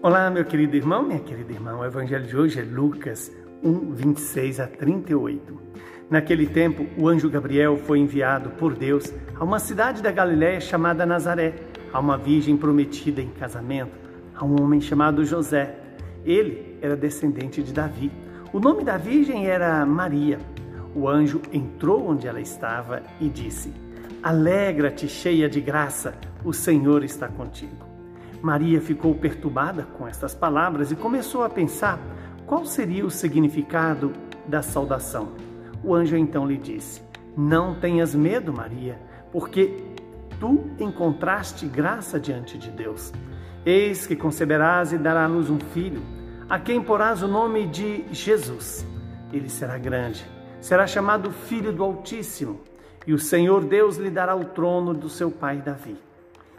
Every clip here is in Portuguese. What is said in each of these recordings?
Olá, meu querido irmão, minha querida irmã. O evangelho de hoje é Lucas 1, 26 a 38. Naquele tempo, o anjo Gabriel foi enviado por Deus a uma cidade da Galiléia chamada Nazaré, a uma virgem prometida em casamento, a um homem chamado José. Ele era descendente de Davi. O nome da virgem era Maria. O anjo entrou onde ela estava e disse: Alegra-te, cheia de graça, o Senhor está contigo. Maria ficou perturbada com estas palavras e começou a pensar qual seria o significado da saudação. O anjo então lhe disse: Não tenhas medo, Maria, porque tu encontraste graça diante de Deus. Eis que conceberás e darás à luz um filho, a quem porás o nome de Jesus. Ele será grande, será chamado Filho do Altíssimo, e o Senhor Deus lhe dará o trono do seu pai Davi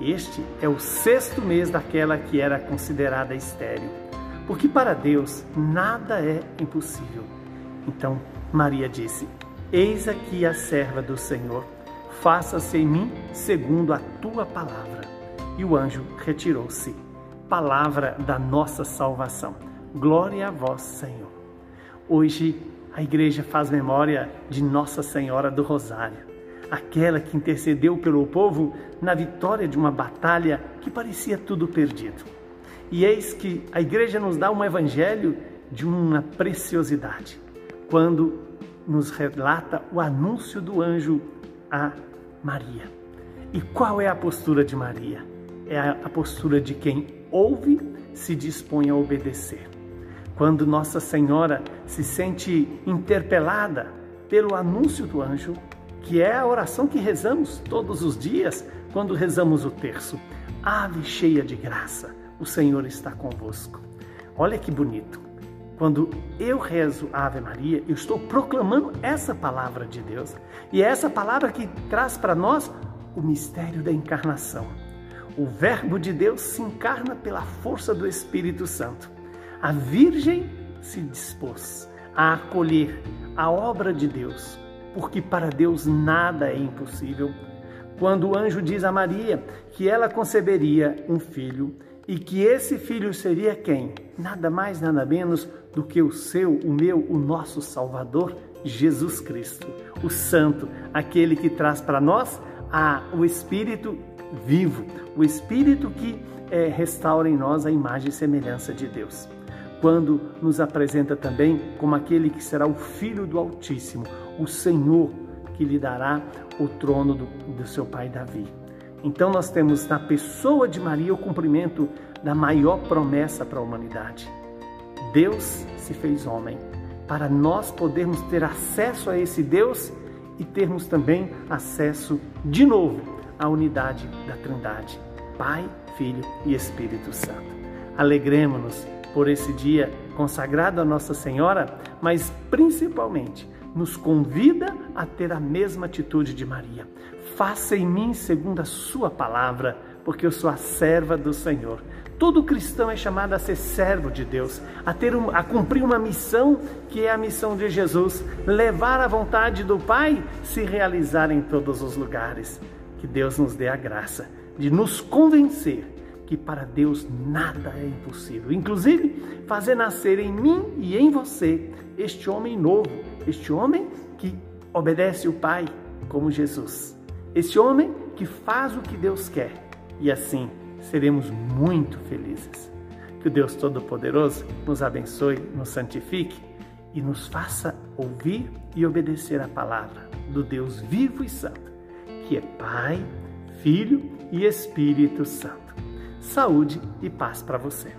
este é o sexto mês daquela que era considerada estéril, porque para Deus nada é impossível. Então Maria disse: Eis aqui a serva do Senhor, faça-se em mim segundo a tua palavra. E o anjo retirou-se. Palavra da nossa salvação. Glória a vós, Senhor. Hoje a igreja faz memória de Nossa Senhora do Rosário aquela que intercedeu pelo povo na vitória de uma batalha que parecia tudo perdido. E eis que a igreja nos dá um evangelho de uma preciosidade, quando nos relata o anúncio do anjo a Maria. E qual é a postura de Maria? É a postura de quem ouve, se dispõe a obedecer. Quando Nossa Senhora se sente interpelada pelo anúncio do anjo, que é a oração que rezamos todos os dias quando rezamos o terço. Ave cheia de graça, o Senhor está convosco. Olha que bonito. Quando eu rezo Ave Maria, eu estou proclamando essa palavra de Deus. E é essa palavra que traz para nós o mistério da encarnação. O Verbo de Deus se encarna pela força do Espírito Santo. A Virgem se dispôs a acolher a obra de Deus porque para Deus nada é impossível. Quando o anjo diz a Maria que ela conceberia um filho e que esse filho seria quem? Nada mais, nada menos do que o seu, o meu, o nosso Salvador, Jesus Cristo, o Santo, aquele que traz para nós a, o Espírito vivo, o Espírito que é, restaura em nós a imagem e semelhança de Deus. Quando nos apresenta também como aquele que será o Filho do Altíssimo, o Senhor que lhe dará o trono do, do seu pai Davi. Então nós temos na pessoa de Maria o cumprimento da maior promessa para a humanidade. Deus se fez homem para nós podermos ter acesso a esse Deus e termos também acesso de novo à unidade da Trindade, Pai, Filho e Espírito Santo. Alegremos-nos por esse dia consagrado a Nossa Senhora, mas principalmente nos convida a ter a mesma atitude de Maria. Faça em mim segundo a sua palavra, porque eu sou a serva do Senhor. Todo cristão é chamado a ser servo de Deus, a ter um, a cumprir uma missão que é a missão de Jesus, levar a vontade do Pai se realizar em todos os lugares. Que Deus nos dê a graça de nos convencer que para Deus nada é impossível. Inclusive, fazer nascer em mim e em você este homem novo, este homem que obedece o Pai como Jesus. Este homem que faz o que Deus quer. E assim seremos muito felizes. Que o Deus Todo-Poderoso nos abençoe, nos santifique e nos faça ouvir e obedecer a palavra do Deus vivo e santo, que é Pai, Filho e Espírito Santo saúde e paz para você.